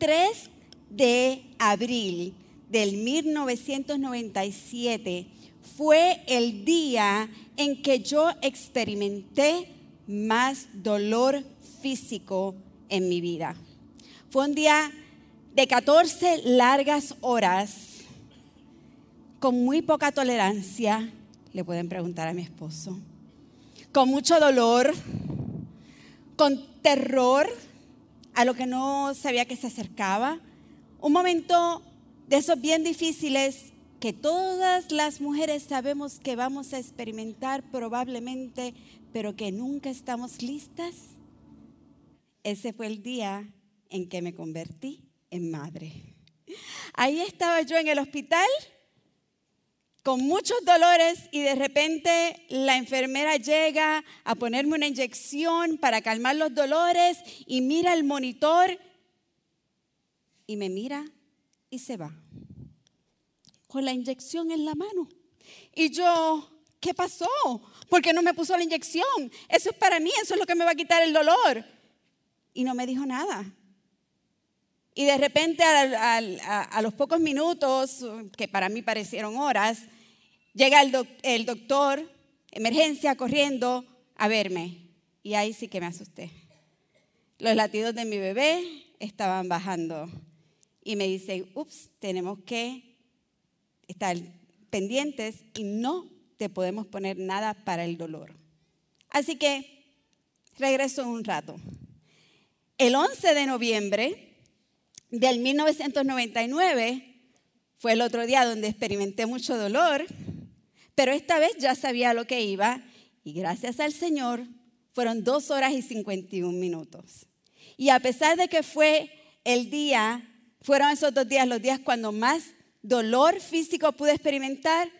3 de abril del 1997 fue el día en que yo experimenté más dolor físico en mi vida. Fue un día de 14 largas horas con muy poca tolerancia, le pueden preguntar a mi esposo, con mucho dolor, con terror a lo que no sabía que se acercaba. Un momento de esos bien difíciles que todas las mujeres sabemos que vamos a experimentar probablemente, pero que nunca estamos listas. Ese fue el día en que me convertí en madre. Ahí estaba yo en el hospital con muchos dolores y de repente la enfermera llega a ponerme una inyección para calmar los dolores y mira el monitor y me mira y se va con la inyección en la mano. Y yo, ¿qué pasó? ¿Por qué no me puso la inyección? Eso es para mí, eso es lo que me va a quitar el dolor. Y no me dijo nada. Y de repente a, los pocos minutos, que para mí parecieron horas, llega el, el doctor, emergencia, corriendo a verme. Y ahí sí que me asusté. Los latidos de mi bebé estaban bajando. Y me dice, ups, tenemos que estar pendientes y no te podemos poner nada para el dolor. Así que regreso un rato. El 11 de noviembre del 1999 fue el otro día donde experimenté mucho dolor, pero esta vez ya sabía lo que iba y gracias al Señor fueron dos horas y 51 minutos. Y a pesar de que fue el día, fueron esos dos días los días cuando más dolor físico pude experimentar,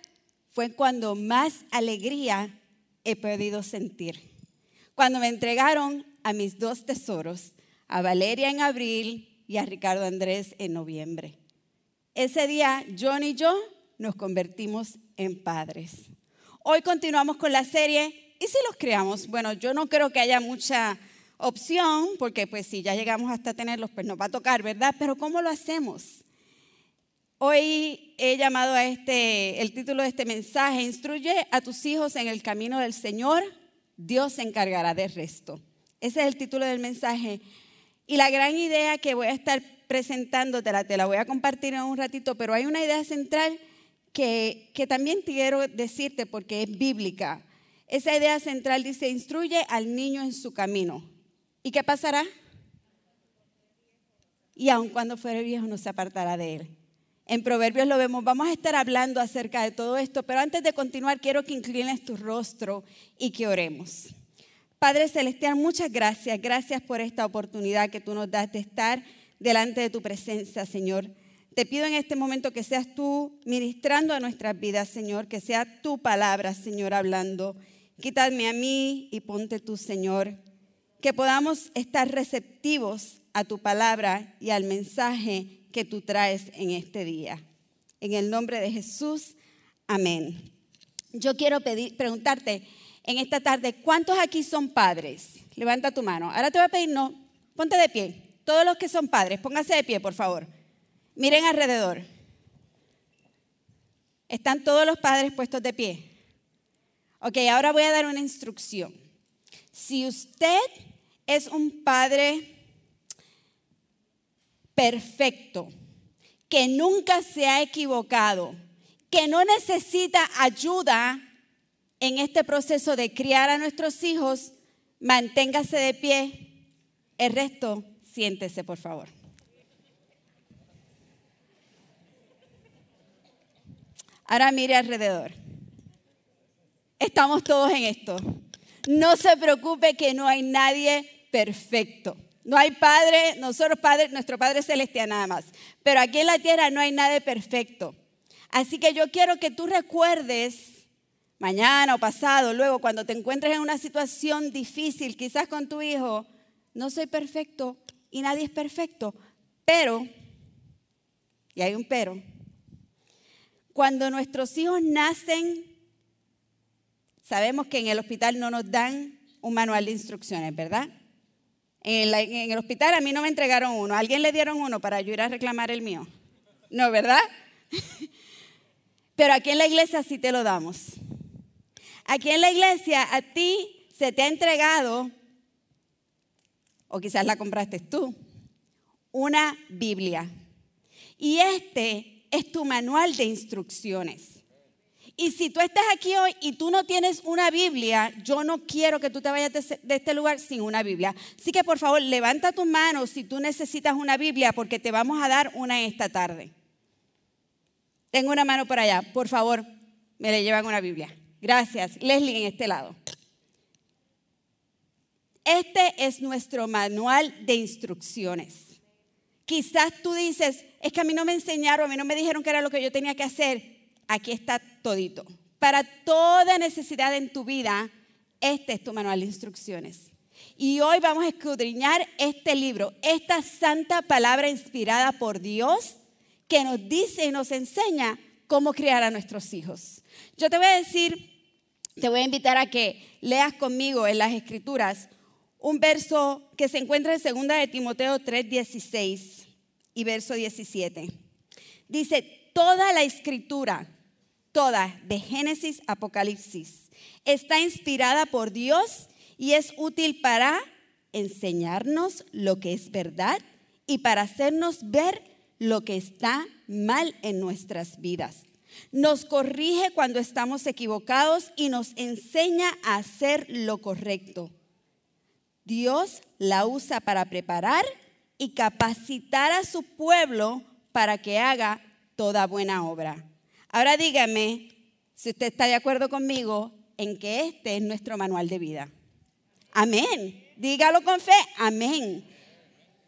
fue cuando más alegría he podido sentir. Cuando me entregaron a mis dos tesoros, a Valeria en abril y a Ricardo Andrés en noviembre. Ese día, John y yo nos convertimos en padres. Hoy continuamos con la serie ¿Y si los creamos? Bueno, yo no creo que haya mucha opción, porque pues si ya llegamos hasta tenerlos, pues nos va a tocar, ¿verdad? Pero ¿cómo lo hacemos? Hoy he llamado a este, el título de este mensaje, Instruye a tus hijos en el camino del Señor, Dios se encargará del resto. Ese es el título del mensaje. Y la gran idea que voy a estar presentándotela, te la voy a compartir en un ratito, pero hay una idea central que, que también quiero decirte porque es bíblica. Esa idea central dice, instruye al niño en su camino. ¿Y qué pasará? Y aun cuando fuere viejo no se apartará de él. En Proverbios lo vemos, vamos a estar hablando acerca de todo esto, pero antes de continuar quiero que inclines tu rostro y que oremos. Padre Celestial, muchas gracias. Gracias por esta oportunidad que tú nos das de estar delante de tu presencia, Señor. Te pido en este momento que seas tú ministrando a nuestras vidas, Señor, que sea tu palabra, Señor, hablando. Quítame a mí y ponte tú, Señor. Que podamos estar receptivos a tu palabra y al mensaje que tú traes en este día. En el nombre de Jesús, amén. Yo quiero pedir, preguntarte, en esta tarde, ¿cuántos aquí son padres? Levanta tu mano. Ahora te voy a pedir, no, ponte de pie. Todos los que son padres, pónganse de pie, por favor. Miren alrededor. ¿Están todos los padres puestos de pie? Ok, ahora voy a dar una instrucción. Si usted es un padre perfecto, que nunca se ha equivocado, que no necesita ayuda en este proceso de criar a nuestros hijos, manténgase de pie. El resto, siéntese, por favor. Ahora mire alrededor. Estamos todos en esto. No se preocupe que no hay nadie perfecto. No hay padre, nosotros padres, nuestro Padre Celestial nada más. Pero aquí en la tierra no hay nadie perfecto. Así que yo quiero que tú recuerdes mañana o pasado, luego cuando te encuentres en una situación difícil, quizás con tu hijo, no soy perfecto y nadie es perfecto, pero, y hay un pero, cuando nuestros hijos nacen, sabemos que en el hospital no nos dan un manual de instrucciones, ¿verdad? En, el hospital a mí no me entregaron uno. ¿A alguien le dieron uno para yo ir a reclamar el mío? No, ¿verdad? Pero aquí en la iglesia sí te lo damos. Aquí en la iglesia a ti se te ha entregado, o quizás la compraste tú, una Biblia. Y este es tu manual de instrucciones. Y si tú estás aquí hoy y tú no tienes una Biblia, yo no quiero que tú te vayas de este lugar sin una Biblia. Así que por favor, levanta tus manos si tú necesitas una Biblia porque te vamos a dar una esta tarde. Tengo una mano por allá. Por favor, me le llevan una Biblia. Gracias. Leslie en este lado. Este es nuestro manual de instrucciones. Quizás tú dices, es que a mí no me enseñaron, a mí no me dijeron que era lo que yo tenía que hacer. Aquí está todito. Para toda necesidad en tu vida, este es tu manual de instrucciones. Y hoy vamos a escudriñar este libro, esta santa palabra inspirada por Dios que nos dice y nos enseña cómo criar a nuestros hijos. Yo te voy a decir, te voy a invitar a que leas conmigo en las escrituras un verso que se encuentra en 2 de Timoteo 3:16 y verso 17. Dice, toda la escritura, toda, de Génesis a Apocalipsis, está inspirada por Dios y es útil para enseñarnos lo que es verdad y para hacernos ver lo que está mal en nuestras vidas. Nos corrige cuando estamos equivocados y nos enseña a hacer lo correcto. Dios la usa para preparar y capacitar a su pueblo para que haga toda buena obra. Ahora dígame si usted está de acuerdo conmigo en que este es nuestro manual de vida. Amén. Dígalo con fe. Amén.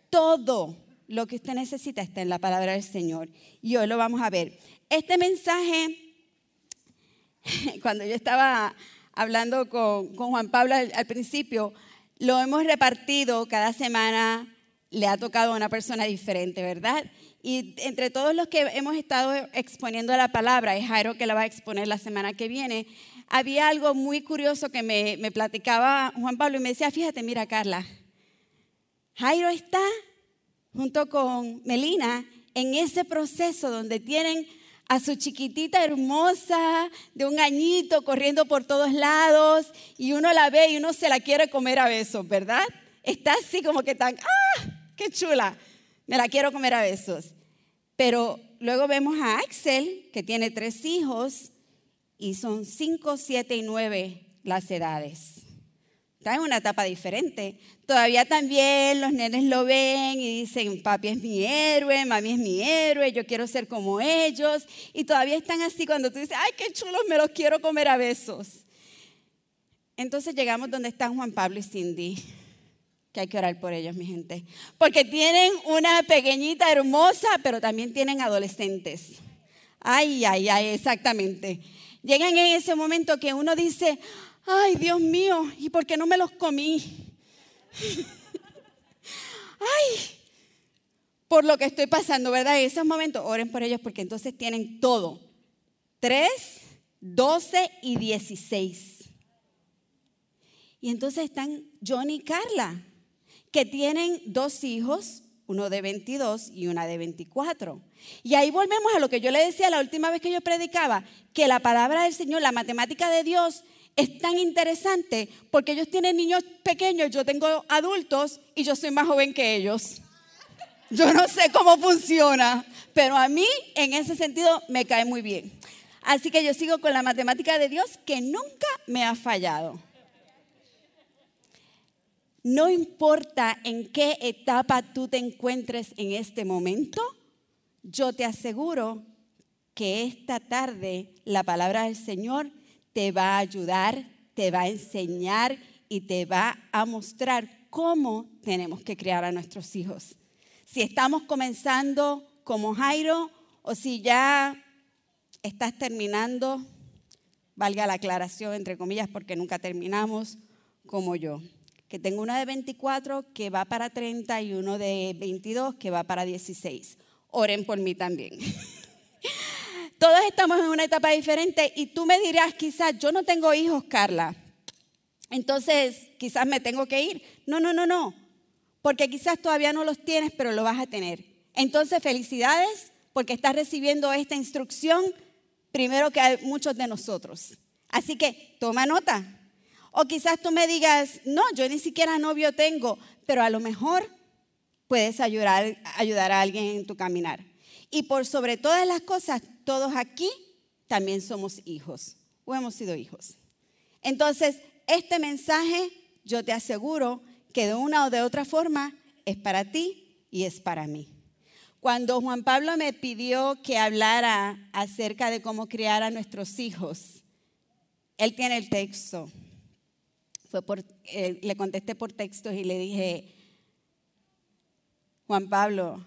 Todo lo que usted necesita está en la palabra del Señor. Y hoy lo vamos a ver. Este mensaje, cuando yo estaba hablando con, Juan Pablo al, principio, lo hemos repartido cada semana, le ha tocado a una persona diferente, ¿verdad? Y entre todos los que hemos estado exponiendo la palabra, es Jairo que la va a exponer la semana que viene, había algo muy curioso que me, me platicaba Juan Pablo y me decía, fíjate, mira Carla, Jairo está junto con Melina en ese proceso donde tienen a su chiquitita hermosa de un añito corriendo por todos lados y uno la ve y uno se la quiere comer a besos, ¿verdad? Está así como que tan, ¡ah! ¡Qué chula! Me la quiero comer a besos. Pero luego vemos a Axel, que tiene tres hijos y son cinco, siete y nueve las edades. Está en una etapa diferente. Todavía también los nenes lo ven y dicen, papi es mi héroe, mami es mi héroe, yo quiero ser como ellos. Y todavía están así cuando tú dices, ay, qué chulos, me los quiero comer a besos. Entonces llegamos donde están Juan Pablo y Cindy, que hay que orar por ellos, mi gente. Porque tienen una pequeñita hermosa, pero también tienen adolescentes. Ay, ay, ay, exactamente. Llegan en ese momento que uno dice, ay Dios mío, ¿y por qué no me los comí? ay, por lo que estoy pasando, ¿verdad? En esos momentos, oren por ellos porque entonces tienen todo. 3, 12 y 16. Y entonces están John y Carla, que tienen dos hijos, uno de 22 y una de 24. Y ahí volvemos a lo que yo le decía la última vez que yo predicaba, que la palabra del Señor, la matemática de Dios, es tan interesante porque ellos tienen niños pequeños, yo tengo adultos y yo soy más joven que ellos. Yo no sé cómo funciona, pero a mí en ese sentido me cae muy bien. Así que yo sigo con la matemática de Dios que nunca me ha fallado. No importa en qué etapa tú te encuentres en este momento, yo te aseguro que esta tarde la palabra del Señor te va a ayudar, te va a enseñar y te va a mostrar cómo tenemos que criar a nuestros hijos. Si estamos comenzando como Jairo o si ya estás terminando, valga la aclaración entre comillas porque nunca terminamos como yo, que tengo una de 24 que va para 30 y uno de 22 que va para 16. Oren por mí también. Todos estamos en una etapa diferente y tú me dirás, quizás yo no tengo hijos, Carla. Entonces, quizás me tengo que ir. No, no, no, no. porque quizás todavía no los tienes, pero lo vas a tener. Entonces, felicidades porque estás recibiendo esta instrucción primero que muchos de nosotros. Así que toma nota. O quizás tú me digas, no, yo ni siquiera novio tengo, pero a lo mejor puedes ayudar, ayudar a alguien en tu caminar. Y por sobre todas las cosas, todos aquí también somos hijos o hemos sido hijos. Entonces, este mensaje, yo te aseguro que de una o de otra forma es para ti y es para mí. Cuando Juan Pablo me pidió que hablara acerca de cómo criar a nuestros hijos, él tiene el texto. Fue por, eh, le contesté por textos y le dije, Juan Pablo,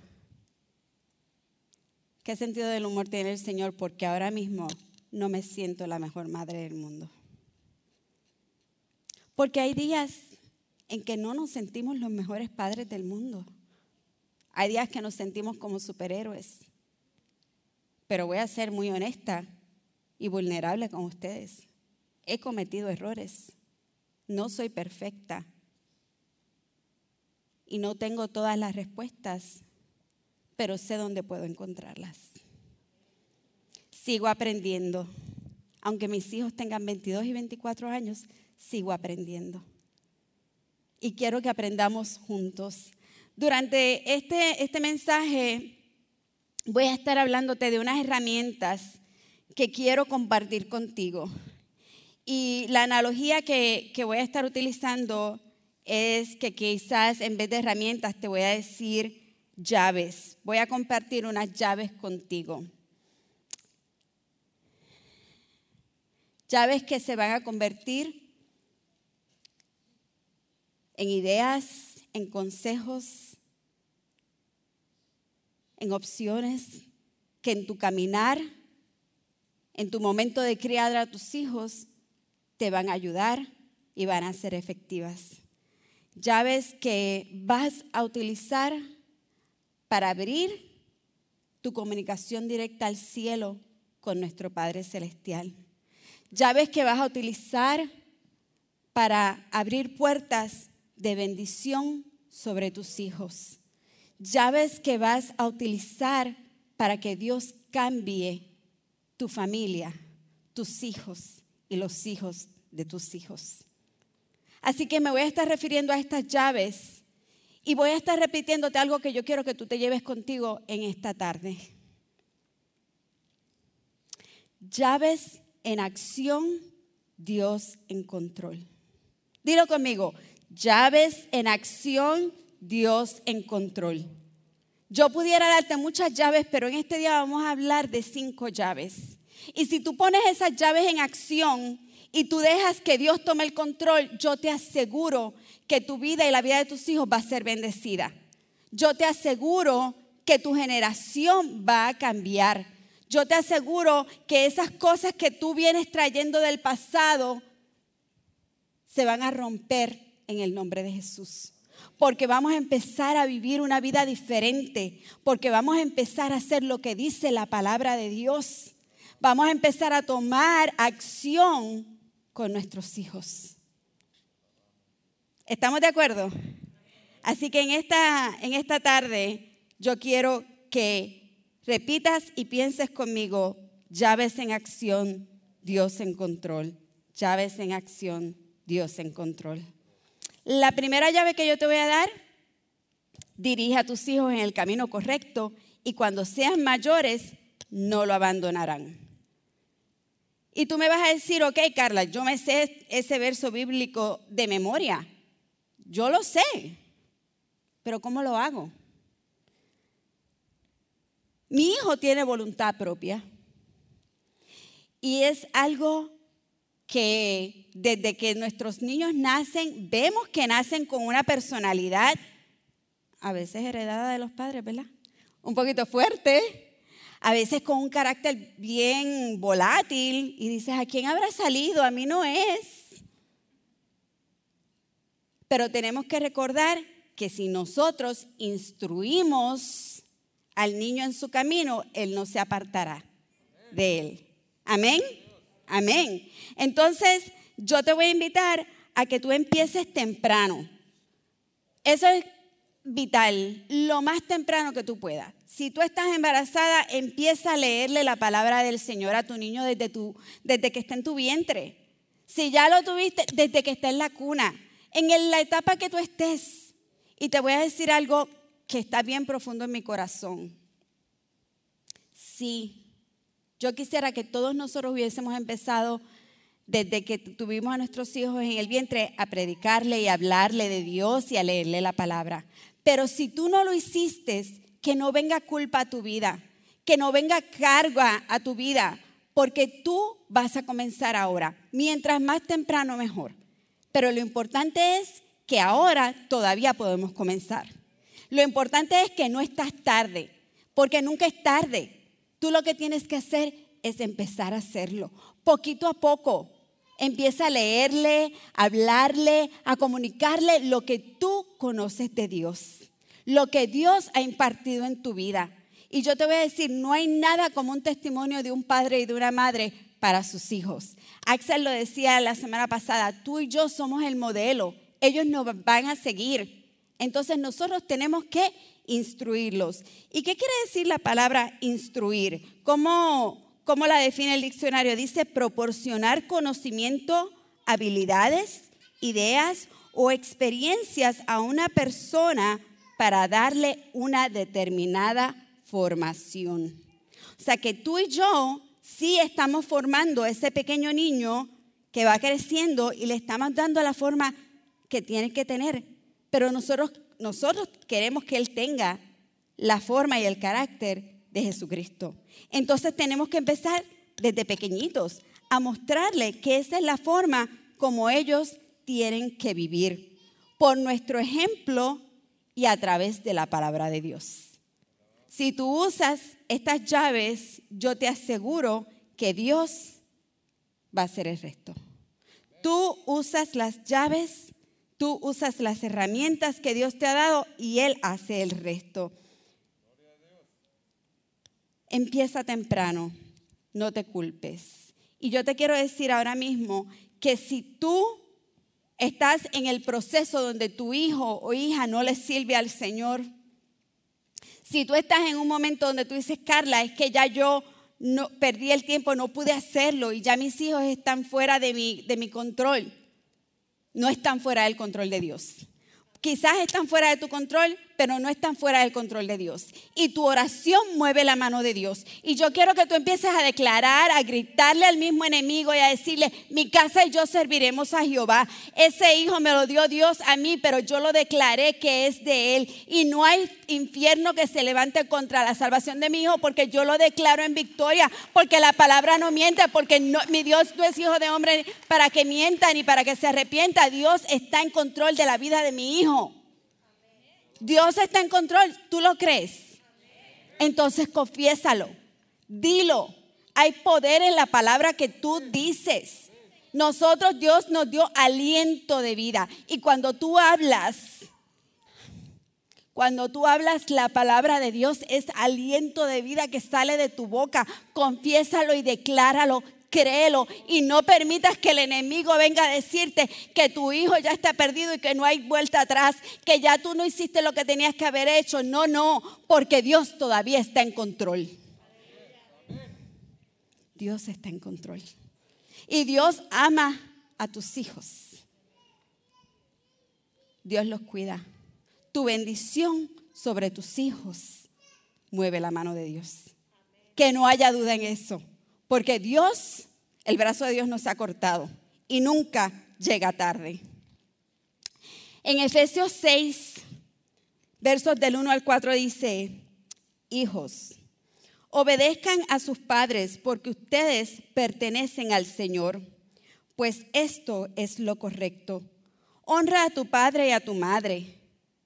¿qué sentido del humor tiene el Señor? Porque ahora mismo no me siento la mejor madre del mundo. Porque hay días en que no nos sentimos los mejores padres del mundo. Hay días que nos sentimos como superhéroes. Pero voy a ser muy honesta y vulnerable con ustedes. He cometido errores. No soy perfecta. Y no tengo todas las respuestas, pero sé dónde puedo encontrarlas. Sigo aprendiendo. Aunque mis hijos tengan 22 y 24 años, sigo aprendiendo. Y quiero que aprendamos juntos. Durante este, este mensaje voy a estar hablándote de unas herramientas que quiero compartir contigo. Y la analogía que, que voy a estar utilizando es que quizás en vez de herramientas te voy a decir llaves. Voy a compartir unas llaves contigo. Llaves que se van a convertir en ideas, en consejos, en opciones que en tu caminar, en tu momento de criar a tus hijos, te van a ayudar y van a ser efectivas. Llaves que vas a utilizar para abrir tu comunicación directa al cielo con nuestro Padre Celestial. Llaves que vas a utilizar para abrir puertas de bendición sobre tus hijos. Llaves que vas a utilizar para que Dios cambie tu familia, tus hijos y los hijos de tus hijos. Así que me voy a estar refiriendo a estas llaves y voy a estar repitiéndote algo que yo quiero que tú te lleves contigo en esta tarde. Llaves en acción, Dios en control. Dilo conmigo, Llaves en acción, Dios en control. Yo pudiera darte muchas llaves, pero en este día vamos a hablar de cinco llaves. Y si tú pones esas llaves en acción y tú dejas que Dios tome el control, yo te aseguro que tu vida y la vida de tus hijos va a ser bendecida. Yo te aseguro que tu generación va a cambiar. Yo te aseguro que esas cosas que tú vienes trayendo del pasado se van a romper en el nombre de Jesús. Porque vamos a empezar a vivir una vida diferente, porque vamos a empezar a hacer lo que dice la palabra de Dios. Vamos a empezar a tomar acción con nuestros hijos. ¿Estamos de acuerdo? Así que en esta, en esta tarde yo quiero que repitas y pienses conmigo, llaves en acción, Dios en control. Llaves en acción, Dios en control. La primera llave que yo te voy a dar, dirige a tus hijos en el camino correcto y cuando sean mayores, no lo abandonarán. Y tú me vas a decir, ok, Carla, yo me sé ese verso bíblico de memoria. Yo lo sé, pero ¿cómo lo hago? Mi hijo tiene voluntad propia y es algo que desde que nuestros niños nacen, vemos que nacen con una personalidad, a veces heredada de los padres, ¿verdad? Un poquito fuerte, a veces con un carácter bien volátil, y dices, ¿a quién habrá salido? A mí no es. Pero tenemos que recordar que si nosotros instruimos al niño en su camino, él no se apartará de él. Amén. Amén. Entonces, yo te voy a invitar a que tú empieces temprano. Eso es vital lo más temprano que tú puedas. Si tú estás embarazada, empieza a leerle la palabra del Señor a tu niño desde, tu, desde que está en tu vientre. Si ya lo tuviste, desde que está en la cuna, en la etapa que tú estés. Y te voy a decir algo que está bien profundo en mi corazón. Sí, yo quisiera que todos nosotros hubiésemos empezado desde que tuvimos a nuestros hijos en el vientre a predicarle y hablarle de Dios y a leerle la palabra. Pero si tú no lo hiciste, que no venga culpa a tu vida, que no venga carga a tu vida, porque tú vas a comenzar ahora. Mientras más temprano, mejor. Pero lo importante es que ahora todavía podemos comenzar. Lo importante es que no estás tarde, porque nunca es tarde. Tú lo que tienes que hacer es empezar a hacerlo, poquito a poco, Empieza a leerle, a hablarle, a comunicarle lo que tú conoces de Dios, lo que Dios ha impartido en tu vida. Y yo te voy a decir, no hay nada como un testimonio de un padre y de una madre para sus hijos. Axel lo decía la semana pasada, tú y yo somos el modelo, ellos nos van a seguir. Entonces nosotros tenemos que instruirlos. ¿Y qué quiere decir la palabra instruir? ¿Cómo, ¿Cómo la define el diccionario? Dice proporcionar conocimiento, habilidades, ideas o experiencias a una persona para darle una determinada formación. O sea que tú y yo sí estamos formando ese pequeño niño que va creciendo y le estamos dando la forma que tiene que tener. Pero nosotros, nosotros queremos que él tenga la forma y el carácter de Jesucristo. Entonces tenemos que empezar desde pequeñitos a mostrarle que esa es la forma como ellos tienen que vivir, por nuestro ejemplo y a través de la palabra de Dios. Si tú usas estas llaves, yo te aseguro que Dios va a hacer el resto. Tú usas las llaves, tú usas las herramientas que Dios te ha dado y Él hace el resto. Empieza temprano, no te culpes. Y yo te quiero decir ahora mismo que si tú estás en el proceso donde tu hijo o hija no le sirve al Señor, si tú estás en un momento donde tú dices, Carla, es que ya yo no, perdí el tiempo, no pude hacerlo y ya mis hijos están fuera de mi, de mi control, no están fuera del control de Dios. Quizás están fuera de tu control, pero no están fuera del control de Dios. Y tu oración mueve la mano de Dios. Y yo quiero que tú empieces a declarar, a gritarle al mismo enemigo y a decirle, mi casa y yo serviremos a Jehová. Ese hijo me lo dio Dios a mí, pero yo lo declaré que es de él. Y no hay infierno que se levante contra la salvación de mi hijo porque yo lo declaro en victoria, porque la palabra no miente, porque mi Dios no es hijo de hombre para que mienta ni para que se arrepienta. Dios está en control de la vida de mi hijo. Dios está en control, ¿tú lo crees? Entonces confiésalo, dilo. Hay poder en la palabra que tú dices. Nosotros Dios nos dio aliento de vida. Y cuando tú hablas, cuando tú hablas la palabra de Dios es aliento de vida que sale de tu boca. Confiésalo y decláralo créelo y no permitas que el enemigo venga a decirte que tu hijo ya está perdido y que no hay vuelta atrás, que ya tú no hiciste lo que tenías que haber hecho. No, no, porque Dios todavía está en control. Dios está en control. Y Dios ama a tus hijos. Dios los cuida. Tu bendición sobre tus hijos mueve la mano de Dios. Que no haya duda en eso. Porque Dios, el brazo de Dios no se ha cortado y nunca llega tarde. En Efesios 6, versos del 1 al 4 dice, hijos, obedezcan a sus padres porque ustedes pertenecen al Señor, pues esto es lo correcto. Honra a tu padre y a tu madre.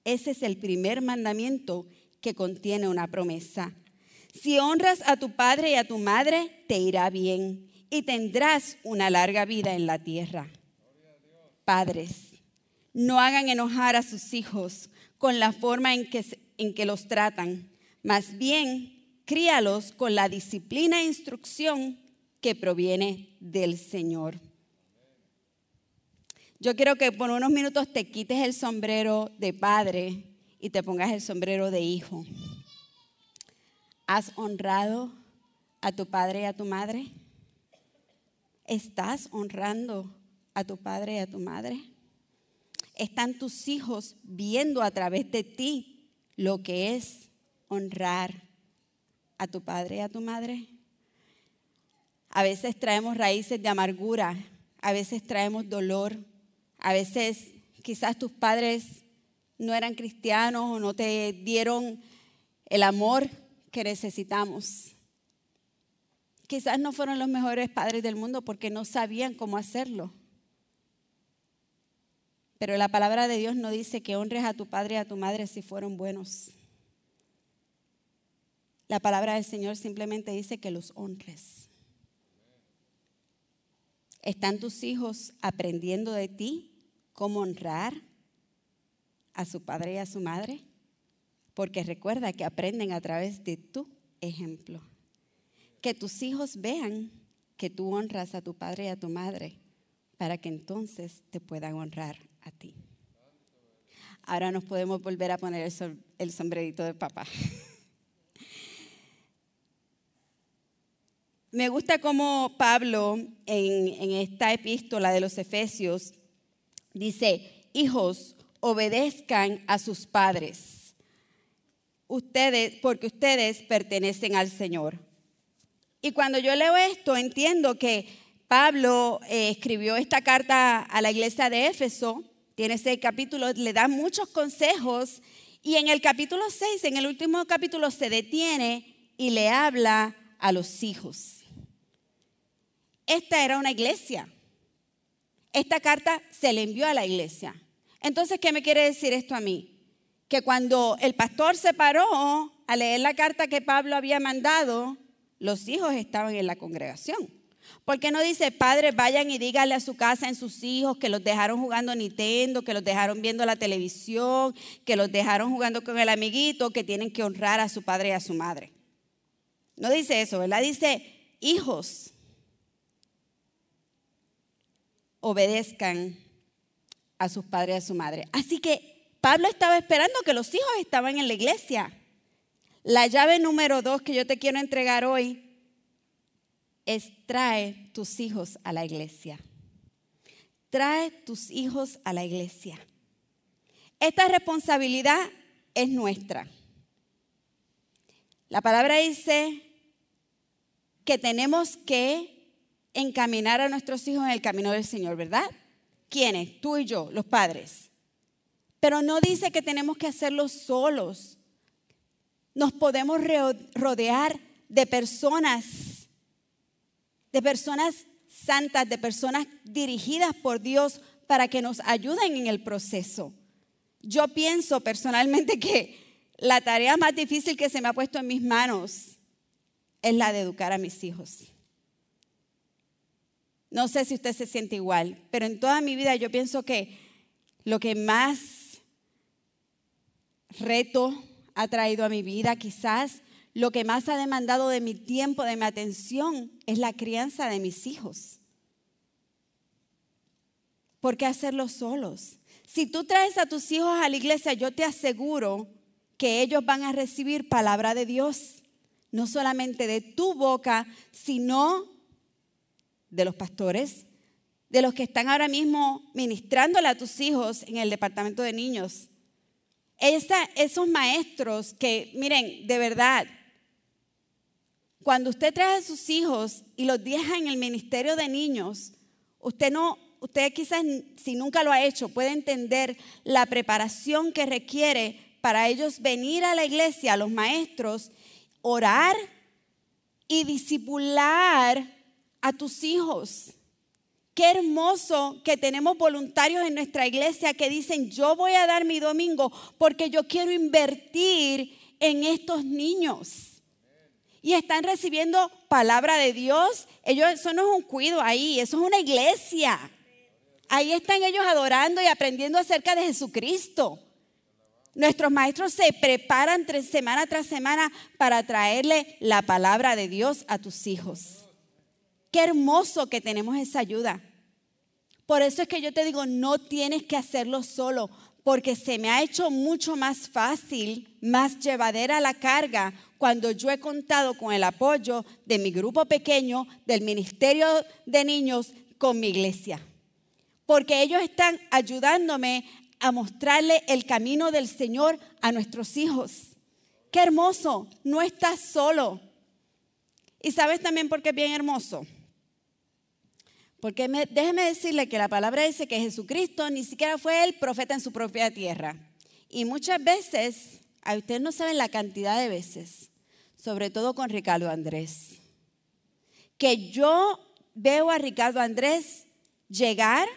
Ese es el primer mandamiento que contiene una promesa si honras a tu padre y a tu madre, te irá bien y tendrás una larga vida en la tierra. Padres, no hagan enojar a sus hijos con la forma en que, en que los tratan, más bien críalos con la disciplina e instrucción que proviene del Señor. Yo quiero que por unos minutos te quites el sombrero de padre y te pongas el sombrero de hijo. ¿Has honrado a tu padre y a tu madre? ¿Estás honrando a tu padre y a tu madre? ¿Están tus hijos viendo a través de ti lo que es honrar a tu padre y a tu madre? A veces traemos raíces de amargura, a veces traemos dolor, a veces quizás tus padres no eran cristianos o no te dieron el amor que necesitamos. Quizás no fueron los mejores padres del mundo porque no sabían cómo hacerlo. Pero la palabra de Dios no dice que honres a tu padre y a tu madre si fueron buenos. La palabra del Señor simplemente dice que los honres. ¿Están tus hijos aprendiendo de ti cómo honrar a su padre y a su madre? Porque recuerda que aprenden a través de tu ejemplo. Que tus hijos vean que tú honras a tu padre y a tu madre para que entonces te puedan honrar a ti. Ahora nos podemos volver a poner el, sombrerito de papá. Me gusta cómo Pablo en, esta epístola de los Efesios dice, hijos, obedezcan a sus padres, ustedes, porque ustedes pertenecen al Señor. Y cuando yo leo esto, entiendo que Pablo eh, escribió esta carta a la iglesia de Éfeso, tiene seis capítulos, le da muchos consejos y en el capítulo 6, en el último capítulo, se detiene y le habla a los hijos. Esta era una iglesia. Esta carta se le envió a la iglesia. Entonces, ¿qué me quiere decir esto a mí? Que cuando el pastor se paró a leer la carta que Pablo había mandado, los hijos estaban en la congregación. ¿Por qué no dice, padres, vayan y díganle a su casa en sus hijos que los dejaron jugando Nintendo, que los dejaron viendo la televisión, que los dejaron jugando con el amiguito, que tienen que honrar a su padre y a su madre? No dice eso, ¿verdad? Dice, hijos, obedezcan a sus padres y a su madre. Así que Pablo estaba esperando que los hijos estaban en la iglesia. La llave número dos que yo te quiero entregar hoy es trae tus hijos a la iglesia. Trae tus hijos a la iglesia. Esta responsabilidad es nuestra. La palabra dice que tenemos que encaminar a nuestros hijos en el camino del Señor, ¿verdad? ¿Quiénes? Tú y yo, los padres. Pero no dice que tenemos que hacerlo solos nos podemos rodear de personas, de personas santas, de personas dirigidas por Dios para que nos ayuden en el proceso. Yo pienso personalmente que la tarea más difícil que se me ha puesto en mis manos es la de educar a mis hijos. No sé si usted se siente igual, pero en toda mi vida yo pienso que lo que más reto ha traído a mi vida. Quizás lo que más ha demandado de mi tiempo, de mi atención, es la crianza de mis hijos. ¿Por qué hacerlo solos? Si tú traes a tus hijos a la iglesia, yo te aseguro que ellos van a recibir palabra de Dios, no solamente de tu boca, sino de los pastores, de los que están ahora mismo ministrándole a tus hijos en el departamento de niños, esos maestros que, miren, de verdad, cuando usted trae a sus hijos y los deja en el ministerio de niños, usted no, usted quizás si nunca lo ha hecho, puede entender la preparación que requiere para ellos venir a la iglesia, a los maestros, orar y disipular a tus hijos. Qué hermoso que tenemos voluntarios en nuestra iglesia que dicen, yo voy a dar mi domingo porque yo quiero invertir en estos niños. Y están recibiendo palabra de Dios. Ellos, eso no es un cuido ahí, eso es una iglesia. Ahí están ellos adorando y aprendiendo acerca de Jesucristo. Nuestros maestros se preparan semana tras semana para traerle la palabra de Dios a tus hijos. Qué hermoso que tenemos esa ayuda. Por eso es que yo te digo, no tienes que hacerlo solo. porque se me ha hecho mucho más fácil, más llevadera la carga cuando yo he contado con el apoyo de mi grupo pequeño, del Ministerio de Niños, con mi iglesia. Porque ellos están ayudándome a mostrarle el camino del Señor a nuestros hijos. Qué hermoso, no estás solo. Y sabes también por qué es bien hermoso. Porque déjeme decirle que la palabra dice que Jesucristo ni siquiera fue el profeta en su propia tierra. Y muchas veces, a ustedes no saben la cantidad de veces, sobre todo con Ricardo Andrés, que yo veo a Ricardo Andrés llegar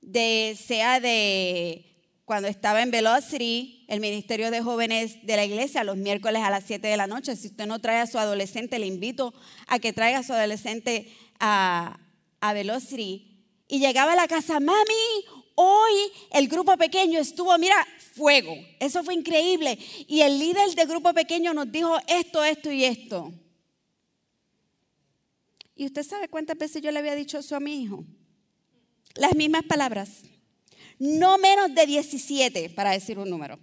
de, sea de cuando estaba en Velocity, el Ministerio de Jóvenes de la Iglesia, los miércoles a las 7 de la noche. Si usted no trae a su adolescente, le invito a que traiga a su adolescente a, a Velocity. Y llegaba a la casa, mami, hoy el grupo pequeño estuvo, mira, fuego. Eso fue increíble. Y el líder del grupo pequeño nos dijo esto, esto y esto. ¿Y usted sabe cuántas veces yo le había dicho eso a mi hijo? Las mismas palabras. No menos de 17, para decir un número.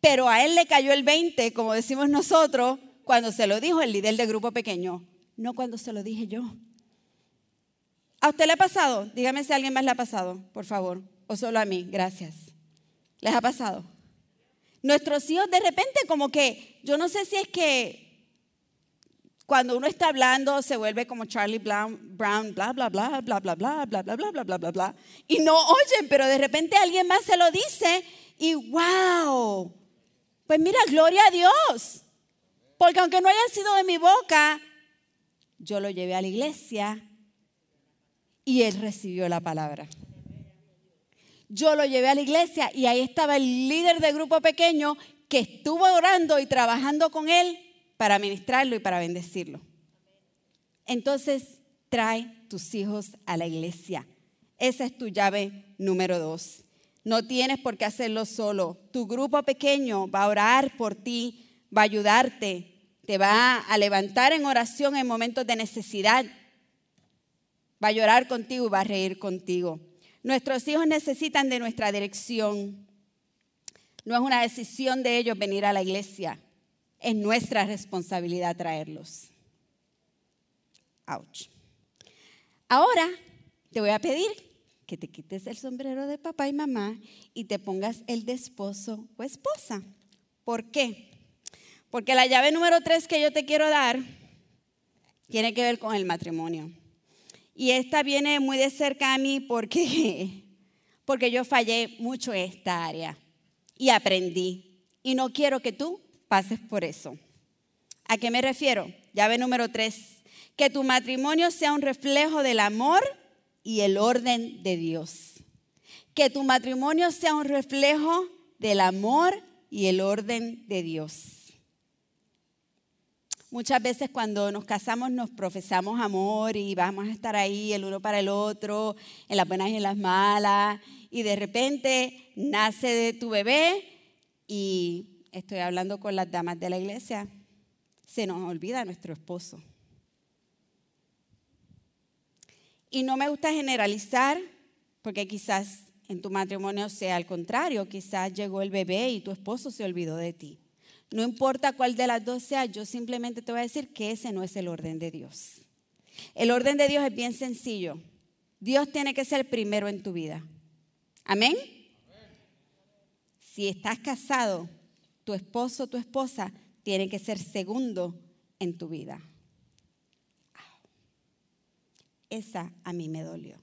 Pero a él le cayó el 20, como decimos nosotros, cuando se lo dijo el líder del grupo pequeño, no cuando se lo dije yo. ¿A usted le ha pasado? Dígame si alguien más le ha pasado, por favor. O solo a mí, gracias. ¿Les ha pasado? Nuestros hijos de repente como que, yo no sé si es que cuando uno está hablando se vuelve como Charlie Brown, bla, bla, bla, bla, bla, bla, bla, bla, bla, bla, bla, bla, bla. Y no oyen, pero de repente alguien más se lo dice y wow. Pues mira, gloria a Dios. Porque aunque no haya sido de mi boca, yo lo llevé a la iglesia y él recibió la palabra. Yo lo llevé a la iglesia y ahí estaba el líder del grupo pequeño que estuvo orando y trabajando con él para ministrarlo y para bendecirlo. Entonces, trae tus hijos a la iglesia. Esa es tu llave número dos. No tienes por qué hacerlo solo. Tu grupo pequeño va a orar por ti, va a ayudarte, te va a levantar en oración en momentos de necesidad va a llorar contigo y va a reír contigo. Nuestros hijos necesitan de nuestra dirección. No es una decisión de ellos venir a la iglesia, es nuestra responsabilidad traerlos. Ouch. Ahora te voy a pedir que te quites el sombrero de papá y mamá y te pongas el de esposo o esposa. ¿Por qué? Porque la llave número tres que yo te quiero dar tiene que ver con el matrimonio. Y esta viene muy de cerca a mí porque, porque yo fallé mucho en esta área y aprendí. Y no quiero que tú pases por eso. ¿A qué me refiero? Llave número tres. Que tu matrimonio sea un reflejo del amor y el orden de Dios. Que tu matrimonio sea un reflejo del amor y el orden de Dios. Muchas veces cuando nos casamos nos profesamos amor y vamos a estar ahí el uno para el otro, en las buenas y en las malas, y de repente nace de tu bebé y estoy hablando con las damas de la iglesia, se nos olvida nuestro esposo. Y no me gusta generalizar porque quizás en tu matrimonio sea al contrario, quizás llegó el bebé y tu esposo se olvidó de ti. No importa cuál de las dos sea, yo simplemente te voy a decir que ese no es el orden de Dios. El orden de Dios es bien sencillo. Dios tiene que ser primero en tu vida. Amén. Si estás casado, tu esposo o tu esposa tiene que ser segundo en tu vida. Esa a mí me dolió.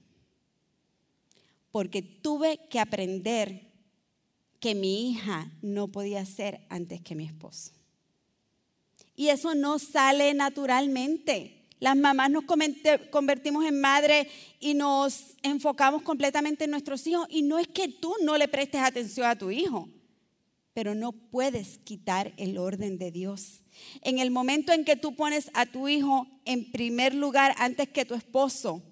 Porque tuve que aprender que mi hija no podía ser antes que mi esposo. Y eso no sale naturalmente. Las mamás nos convertimos en madre y nos enfocamos completamente en nuestros hijos. Y no es que tú no le prestes atención a tu hijo, pero no puedes quitar el orden de Dios. En el momento en que tú pones a tu hijo en primer lugar antes que tu esposo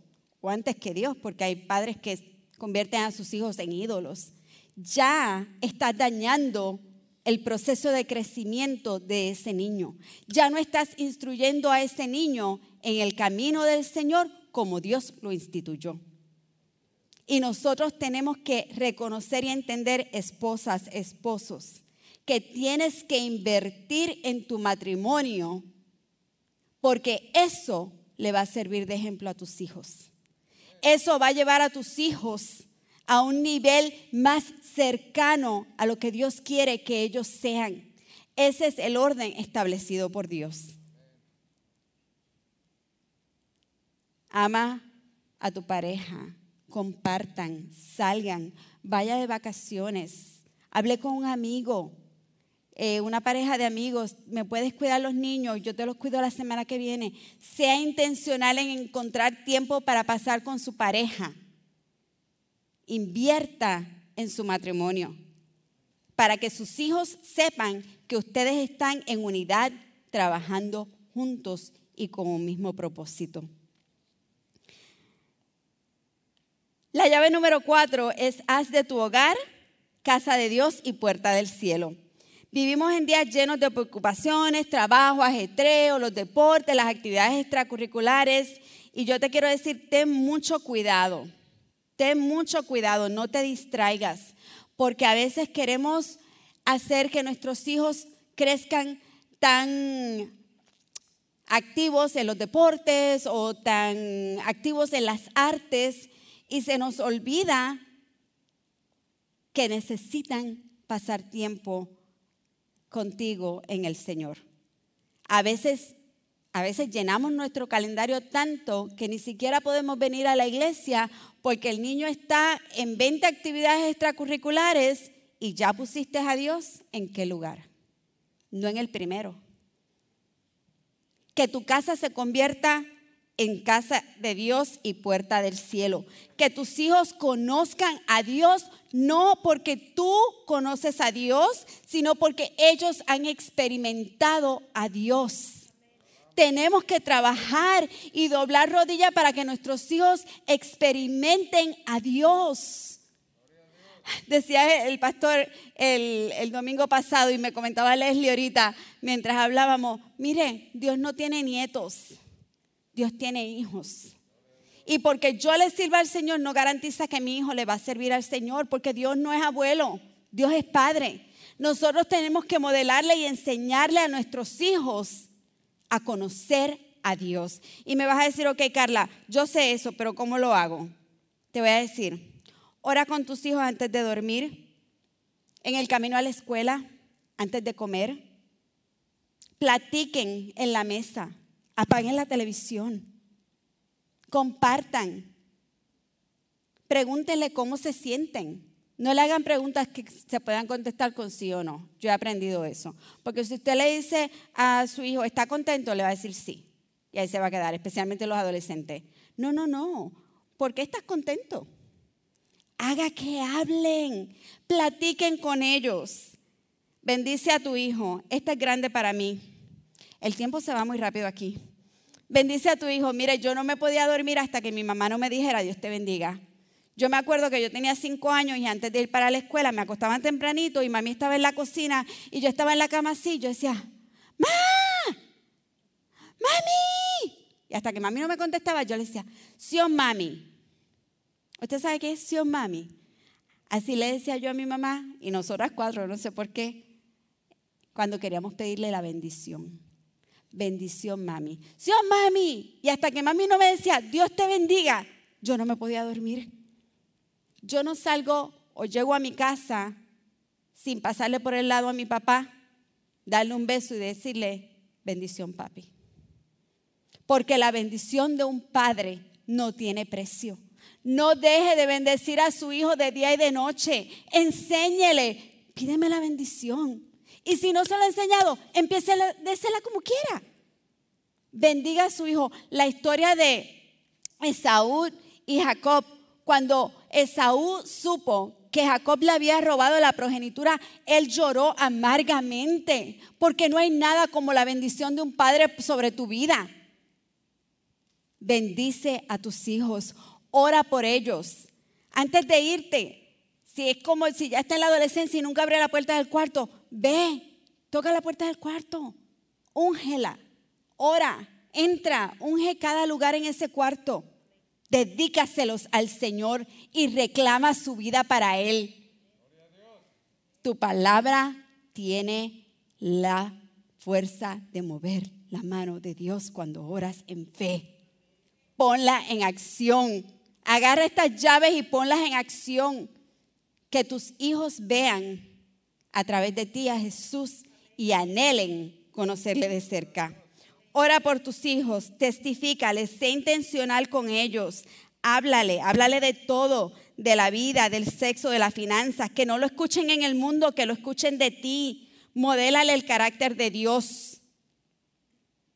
o antes que Dios, porque hay padres que convierten a sus hijos en ídolos ya estás dañando el proceso de crecimiento de ese niño. Ya no estás instruyendo a ese niño en el camino del Señor como Dios lo instituyó. Y nosotros tenemos que reconocer y entender, esposas, esposos, que tienes que invertir en tu matrimonio porque eso le va a servir de ejemplo a tus hijos. Eso va a llevar a tus hijos a un nivel más cercano a lo que Dios quiere que ellos sean. Ese es el orden establecido por Dios. Ama a tu pareja, compartan, salgan, vaya de vacaciones, hable con un amigo, eh, una pareja de amigos, me puedes cuidar los niños, yo te los cuido la semana que viene. Sea intencional en encontrar tiempo para pasar con su pareja. Invierta en su matrimonio para que sus hijos sepan que ustedes están en unidad, trabajando juntos y con un mismo propósito. La llave número cuatro es haz de tu hogar casa de Dios y puerta del cielo. Vivimos en días llenos de preocupaciones, trabajo, ajetreo, los deportes, las actividades extracurriculares. Y yo te quiero decir, ten mucho cuidado, ten mucho cuidado, no te distraigas, porque a veces queremos hacer que nuestros hijos crezcan tan activos en los deportes o tan activos en las artes y se nos olvida que necesitan pasar tiempo contigo en el Señor. A veces, a veces llenamos nuestro calendario tanto que ni siquiera podemos venir a la iglesia porque el niño está en 20 actividades extracurriculares y ya pusiste a Dios en qué lugar, no en el primero. Que tu casa se convierta en casa de Dios y puerta del cielo. Que tus hijos conozcan a Dios no porque tú conoces a Dios, sino porque ellos han experimentado a Dios. Tenemos que trabajar y doblar rodilla para que nuestros hijos experimenten a Dios. Decía el pastor el, el, domingo pasado y me comentaba Leslie ahorita mientras hablábamos, mire, Dios no tiene nietos. Dios tiene hijos. Y porque yo le sirva al Señor no garantiza que mi hijo le va a servir al Señor, porque Dios no es abuelo, Dios es padre. Nosotros tenemos que modelarle y enseñarle a nuestros hijos a conocer a Dios. Y me vas a decir, ok, Carla, yo sé eso, pero ¿cómo lo hago? Te voy a decir, ora con tus hijos antes de dormir, en el camino a la escuela, antes de comer. Platiquen en la mesa apaguen la televisión, compartan, pregúntenle cómo se sienten. No le hagan preguntas que se puedan contestar con sí o no. Yo he aprendido eso. Porque si usted le dice a su hijo, ¿está contento? Le va a decir sí. Y ahí se va a quedar, especialmente los adolescentes. No, no, no. ¿Por qué estás contento? Haga que hablen, platiquen con ellos. Bendice a tu hijo. Este es grande para mí. El tiempo se va muy rápido aquí. Bendice a tu hijo. Mire, yo no me podía dormir hasta que mi mamá no me dijera, Dios te bendiga. Yo me acuerdo que yo tenía cinco años y antes de ir para la escuela me acostaban tempranito y mami estaba en la cocina y yo estaba en la cama así. Yo decía, ¡Ma! ¡Mami! Y hasta que mami no me contestaba, yo le decía, Sion mami. ¿Usted sabe qué es Sion mami? Así le decía yo a mi mamá y nosotras cuatro, no sé por qué, cuando queríamos pedirle la bendición bendición, mami. Sí, mami. Y hasta que mami no me decía, Dios te bendiga, yo no me podía dormir. Yo no salgo o llego a mi casa sin pasarle por el lado a mi papá, darle un beso y decirle, bendición, papi. Porque la bendición de un padre no tiene precio. No deje de bendecir a su hijo de día y de noche. Enséñele, pídeme la bendición. Y si no se lo ha enseñado, empiece a désela como quiera. Bendiga a su hijo. La historia de Esaú y Jacob, cuando Esaú supo que Jacob le había robado la progenitura, él lloró amargamente, porque no hay nada como la bendición de un padre sobre tu vida. Bendice a tus hijos, ora por ellos. Antes de irte, si es como si ya está en la adolescencia y nunca abre la puerta del cuarto, ve, toca la puerta del cuarto, úngela, ora, entra, unge cada lugar en ese cuarto. Dedícaselos al Señor y reclama su vida para Él. Tu palabra tiene la fuerza de mover la mano de Dios cuando oras en fe. Ponla en acción. Agarra estas llaves y ponlas en acción. Que tus hijos vean a través de ti a Jesús y anhelen conocerle de cerca. Ora por tus hijos, testifícale, sé intencional con ellos, háblale, háblale de todo, de la vida, del sexo, de las finanzas, que no lo escuchen en el mundo, que lo escuchen de ti. Modélale el carácter de Dios,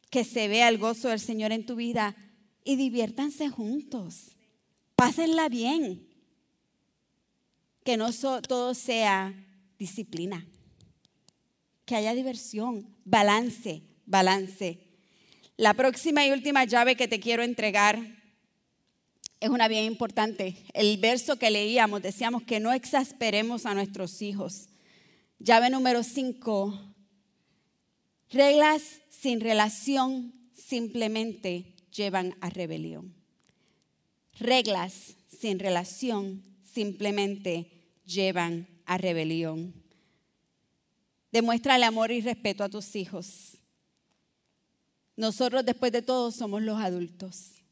que se vea el gozo del Señor en tu vida y diviértanse juntos. Pásenla bien. Que no todo sea disciplina. Que haya diversión, balance, balance. La próxima y última llave que te quiero entregar es una bien importante. El verso que leíamos decíamos que no exasperemos a nuestros hijos. Llave número 5. Reglas sin relación simplemente llevan a rebelión. Reglas sin relación simplemente llevan a rebelión. Demuéstrale amor y respeto a tus hijos. Nosotros después de todo somos los adultos,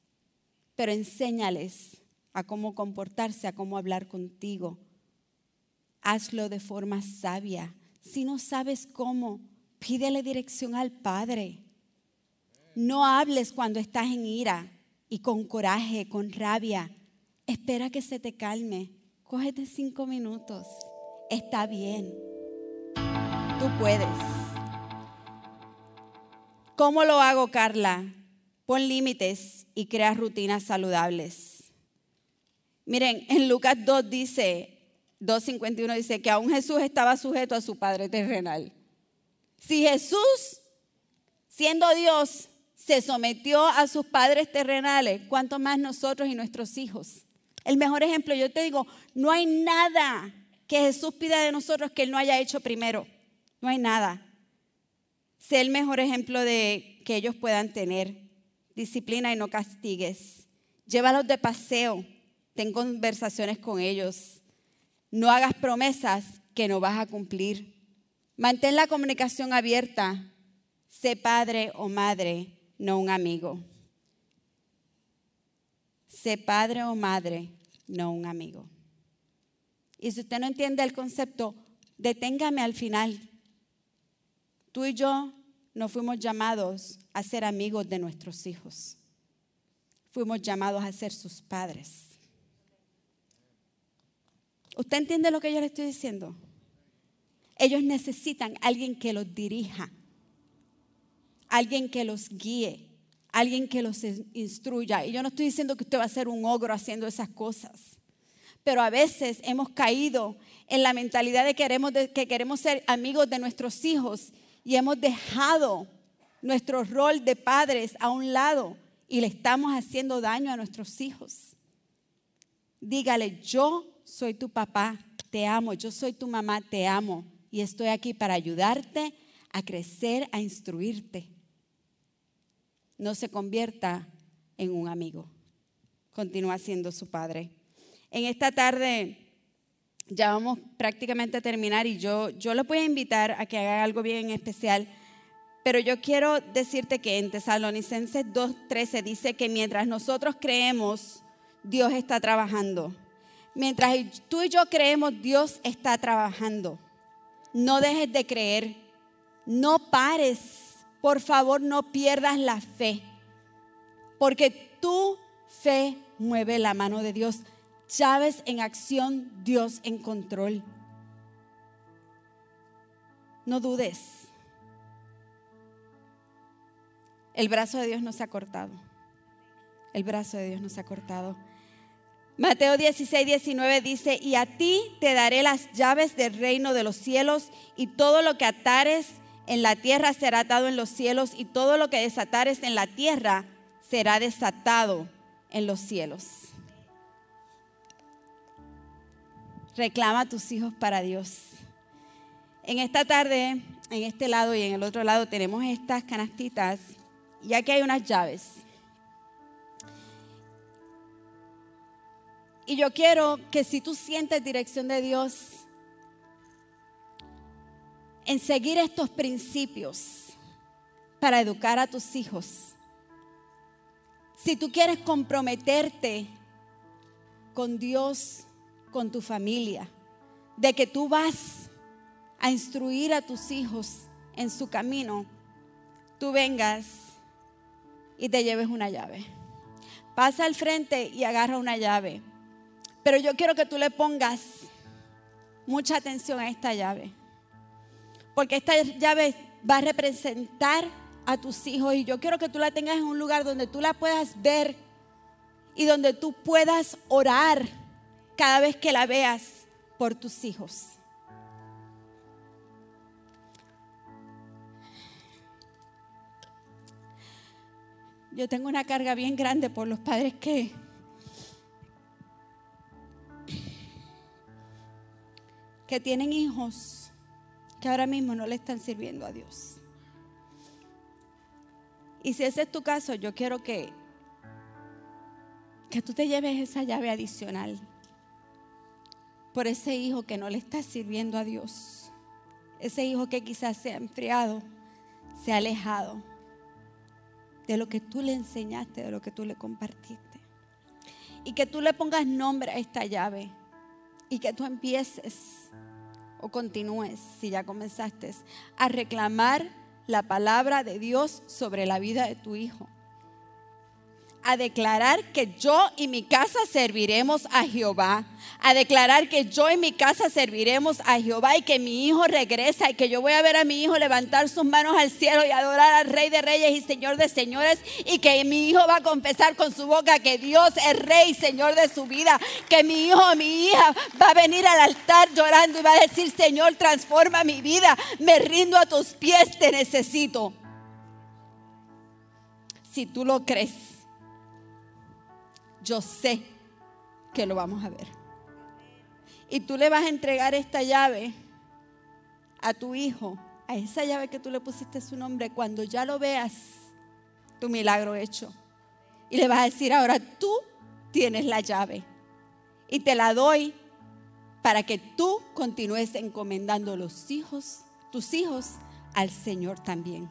pero enséñales a cómo comportarse, a cómo hablar contigo. Hazlo de forma sabia. Si no sabes cómo, pídele dirección al Padre. No hables cuando estás en ira y con coraje, con rabia. Espera que se te calme. Cógete cinco minutos. Está bien. Tú puedes. ¿Cómo lo hago, Carla? Pon límites y crea rutinas saludables. Miren, en Lucas 2 dice, 2.51 dice que aún Jesús estaba sujeto a su Padre terrenal. Si Jesús, siendo Dios, se sometió a sus padres terrenales, ¿cuánto más nosotros y nuestros hijos? El mejor ejemplo, yo te digo, no hay nada que Jesús pida de nosotros que Él no haya hecho primero. No hay nada. Sé el mejor ejemplo de que ellos puedan tener. Disciplina y no castigues. Llévalos de paseo. Ten conversaciones con ellos. No hagas promesas que no vas a cumplir. Mantén la comunicación abierta. Sé padre o madre no un amigo. Sé padre o madre, no un amigo. Y si usted no entiende el concepto, deténgame al final. Tú y yo no fuimos llamados a ser amigos de nuestros hijos. Fuimos llamados a ser sus padres. ¿Usted entiende lo que yo le estoy diciendo? Ellos necesitan alguien que los dirija, alguien que los guíe, alguien que los instruya. Y yo no estoy diciendo que usted va a ser un ogro haciendo esas cosas, pero a veces hemos caído en la mentalidad de, queremos, de que queremos ser amigos de nuestros hijos y hemos dejado nuestro rol de padres a un lado y le estamos haciendo daño a nuestros hijos. Dígale, yo soy tu papá, te amo, yo soy tu mamá, te amo y estoy aquí para ayudarte a crecer, a instruirte no se convierta en un amigo. Continúa siendo su padre. En esta tarde ya vamos prácticamente a terminar y yo, yo le voy a invitar a que haga algo bien especial. Pero yo quiero decirte que en Tesalonicenses 2.13 dice que mientras nosotros creemos, Dios está trabajando. Mientras tú y yo creemos, Dios está trabajando. No dejes de creer. No pares por favor no pierdas la fe, porque tu fe mueve la mano de Dios. Llaves en acción, Dios en control. No dudes. El brazo de Dios no se ha cortado. El brazo de Dios no se ha cortado. Mateo 16, 19 dice, y a ti te daré las llaves del reino de los cielos y todo lo que atares en la tierra será atado en los cielos y todo lo que desatares en la tierra será desatado en los cielos. Reclama a tus hijos para Dios. En esta tarde, en este lado y en el otro lado tenemos estas canastitas y aquí hay unas llaves. Y yo quiero que si tú sientes dirección de Dios en seguir estos principios para educar a tus hijos, si tú quieres comprometerte con Dios, con tu familia, de que tú vas a instruir a tus hijos en su camino, tú vengas y te lleves una llave. Pasa al frente y agarra una llave. Pero yo quiero que tú le pongas mucha atención a esta llave. Porque esta llave va a representar a tus hijos y yo quiero que tú la tengas en un lugar donde tú la puedas ver y donde tú puedas orar cada vez que la veas por tus hijos. Yo tengo una carga bien grande por los padres que que tienen hijos que ahora mismo no le están sirviendo a Dios. Y si ese es tu caso, yo quiero que, que tú te lleves esa llave adicional por ese hijo que no le está sirviendo a Dios. Ese hijo que quizás se ha enfriado, se ha alejado de lo que tú le enseñaste, de lo que tú le compartiste. Y que tú le pongas nombre a esta llave y que tú empieces o continúes, si ya comenzaste, a reclamar la palabra de Dios sobre la vida de tu hijo a declarar que yo y mi casa serviremos a Jehová. A declarar que yo y mi casa serviremos a Jehová y que mi hijo regresa y que yo voy a ver a mi hijo levantar sus manos al cielo y adorar al Rey de Reyes y Señor de Señores y que mi hijo va a confesar con su boca que Dios es Rey y Señor de su vida. Que mi hijo o mi hija va a venir al altar llorando y va a decir, Señor, transforma mi vida. Me rindo a tus pies, te necesito. Si tú lo crees yo sé que lo vamos a ver. Y tú le vas a entregar esta llave a tu hijo, a esa llave que tú le pusiste su nombre, cuando ya lo veas, tu milagro hecho. Y le vas a decir, ahora tú tienes la llave. Y te la doy para que tú continúes encomendando los hijos, tus hijos, al Señor también.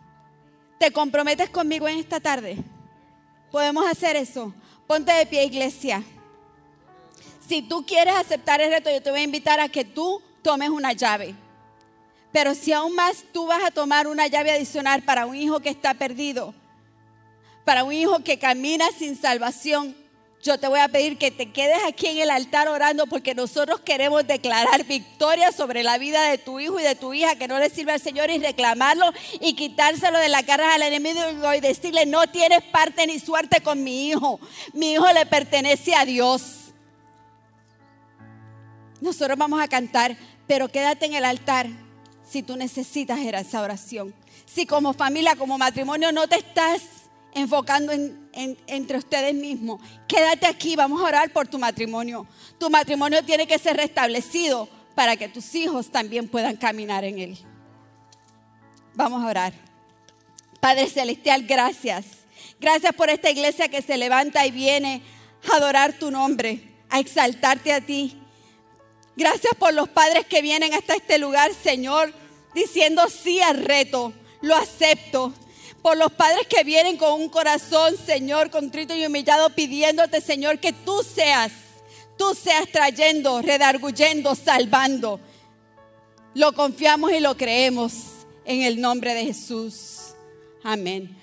¿Te comprometes conmigo en esta tarde? ¿Podemos hacer eso? Ponte de pie, iglesia. Si tú quieres aceptar el reto, yo te voy a invitar a que tú tomes una llave. Pero si aún más tú vas a tomar una llave adicional para un hijo que está perdido, para un hijo que camina sin salvación, yo te voy a pedir que te quedes aquí en el altar orando porque nosotros queremos declarar victoria sobre la vida de tu hijo y de tu hija que no le sirve al Señor y reclamarlo y quitárselo de la cara al enemigo y decirle, no tienes parte ni suerte con mi hijo. Mi hijo le pertenece a Dios. Nosotros vamos a cantar, pero quédate en el altar si tú necesitas esa oración. Si como familia, como matrimonio no te estás enfocando entre ustedes mismos. Quédate aquí, vamos a orar por tu matrimonio. Tu matrimonio tiene que ser restablecido para que tus hijos también puedan caminar en él. Vamos a orar. Padre Celestial, gracias. Gracias por esta iglesia que se levanta y viene a adorar tu nombre, a exaltarte a ti. Gracias por los padres que vienen hasta este lugar, Señor, diciendo sí al reto. Lo acepto por los padres que vienen con un corazón, Señor, contrito y humillado, pidiéndote, Señor, que tú seas, tú seas trayendo, redarguyendo, salvando. Lo confiamos y lo creemos en el nombre de Jesús. Amén.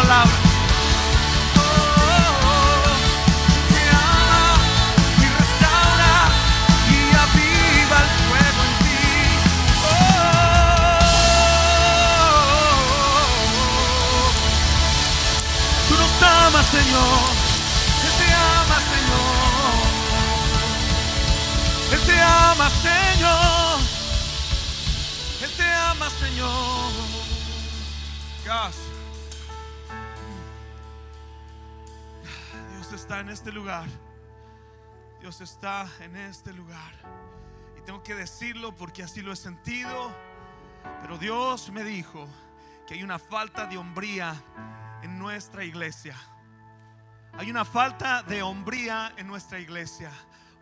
Presencia y Está en este lugar. Y tengo que decirlo porque así lo he sentido. Pero Dios me dijo que hay una falta de hombría en nuestra iglesia. Hay una falta de hombría en nuestra iglesia.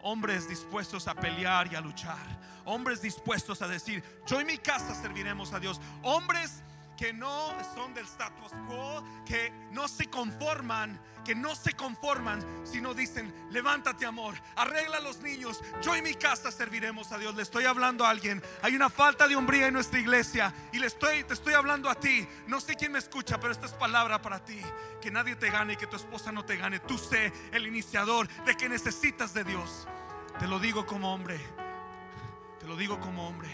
Hombres dispuestos a pelear y a luchar. Hombres dispuestos a decir, yo y mi casa serviremos a Dios. Hombres que no son del status quo, que no se conforman, que no se conforman, sino dicen, levántate amor, arregla a los niños, yo y mi casa serviremos a Dios. Le estoy hablando a alguien, hay una falta de hombría en nuestra iglesia y le estoy, te estoy hablando a ti. No sé quién me escucha, pero esta es palabra para ti. Que nadie te gane que tu esposa no te gane. Tú sé el iniciador de que necesitas de Dios. Te lo digo como hombre, te lo digo como hombre.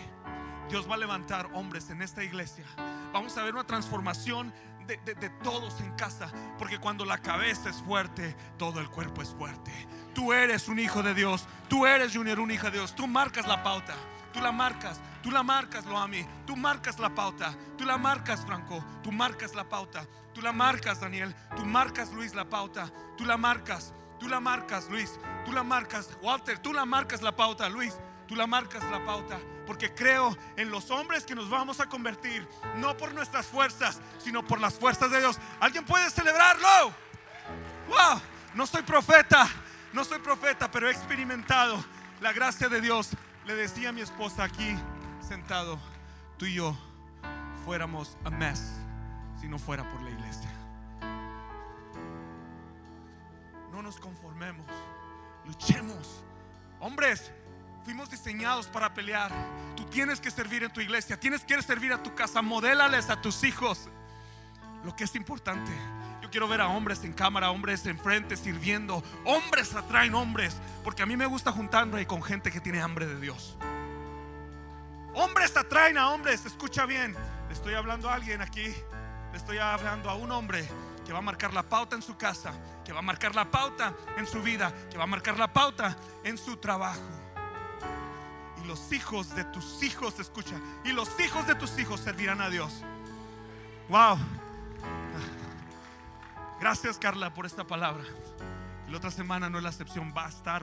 Dios va a levantar hombres en esta iglesia. Vamos a ver una transformación de, de- todos en casa. Porque cuando la cabeza es fuerte, todo el cuerpo es fuerte. Tú eres un hijo de Dios. Tú eres Junior, un hijo de Dios. Tú marcas la pauta. Tú la marcas. Tú la marcas, Loami. Tú marcas la pauta. Tú la marcas, Franco. Tú marcas la pauta. Tú la marcas, Daniel. Tú marcas, Luis, la pauta. Tú la marcas. Tú la marcas, Luis. Tú la marcas, Walter. Tú la marcas la pauta, Luis. Tú la marcas la pauta. Porque creo en los hombres que nos vamos a convertir. No por nuestras fuerzas, sino por las fuerzas de Dios. ¿Alguien puede celebrarlo? Wow, no soy profeta, no soy profeta, pero he experimentado la gracia de Dios. Le decía a mi esposa aquí sentado, tú y yo fuéramos a mess si no fuera por la iglesia. No nos conformemos, luchemos. Hombres, fuimos diseñados para pelear. Tú tienes que servir en tu iglesia, tienes que servir a tu casa, modélales a tus hijos lo que es importante. Yo quiero ver a hombres en cámara, hombres enfrente sirviendo. Hombres atraen hombres, porque a mí me gusta juntarme con gente que tiene hambre de Dios. Hombres atraen a hombres, escucha bien. Le estoy hablando a alguien aquí, le estoy hablando a un hombre que va a marcar la pauta en su casa, que va a marcar la pauta en su vida, que va a marcar la pauta en su trabajo. Y los hijos de tus hijos, escucha, y los hijos de tus hijos servirán a Dios. Wow. Gracias Carla por esta palabra. La otra semana no es la excepción, va a estar